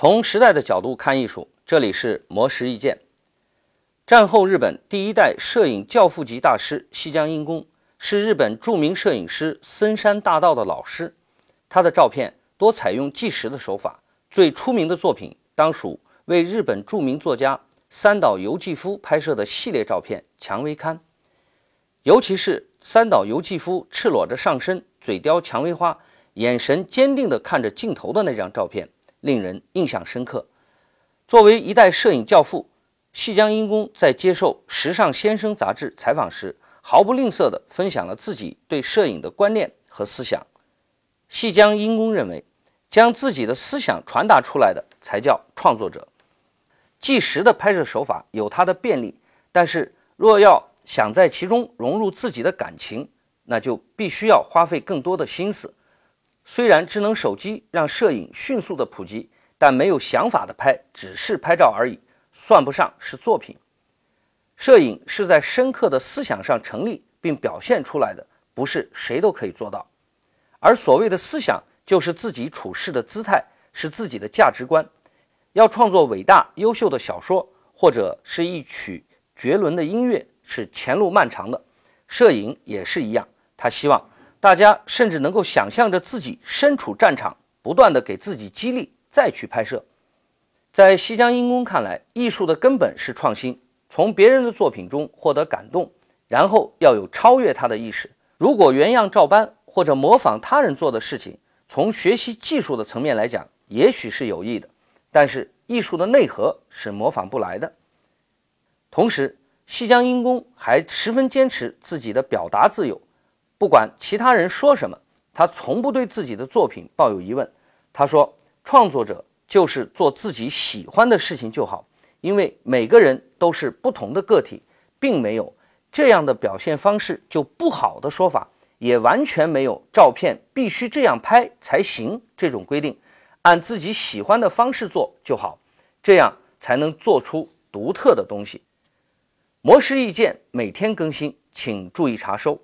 从时代的角度看艺术，这里是魔石意见。战后日本第一代摄影教父级大师西江英公是日本著名摄影师森山大道的老师。他的照片多采用纪实的手法，最出名的作品当属为日本著名作家三岛由纪夫拍摄的系列照片《蔷薇刊》。尤其是三岛由纪夫赤裸着上身，嘴叼蔷薇花，眼神坚定地看着镜头的那张照片，令人印象深刻。作为一代摄影教父，细江英公在接受《时尚先生》杂志采访时，毫不吝啬地分享了自己对摄影的观念和思想。细江英公认为，将自己的思想传达出来的才叫创作者。纪实的拍摄手法有它的便利，但是若要想在其中融入自己的感情，那就必须要花费更多的心思。虽然智能手机让摄影迅速的普及，但没有想法的拍只是拍照而已，算不上是作品。摄影是在深刻的思想上成立并表现出来的，不是谁都可以做到。而所谓的思想，就是自己处事的姿态，是自己的价值观。要创作伟大优秀的小说，或者是一曲绝伦的音乐，是前路漫长的。摄影也是一样，他希望大家甚至能够想象着自己身处战场，不断的给自己激励，再去拍摄。在西江英公看来，艺术的根本是创新，从别人的作品中获得感动，然后要有超越他的意识。如果原样照搬或者模仿他人做的事情，从学习技术的层面来讲，也许是有益的，但是艺术的内核是模仿不来的。同时，西江英公还十分坚持自己的表达自由，不管其他人说什么，他从不对自己的作品抱有疑问。他说：“创作者就是做自己喜欢的事情就好，因为每个人都是不同的个体，并没有。”这样的表现方式就不好的说法，也完全没有照片必须这样拍才行这种规定，按自己喜欢的方式做就好，这样才能做出独特的东西。模式意见每天更新，请注意查收。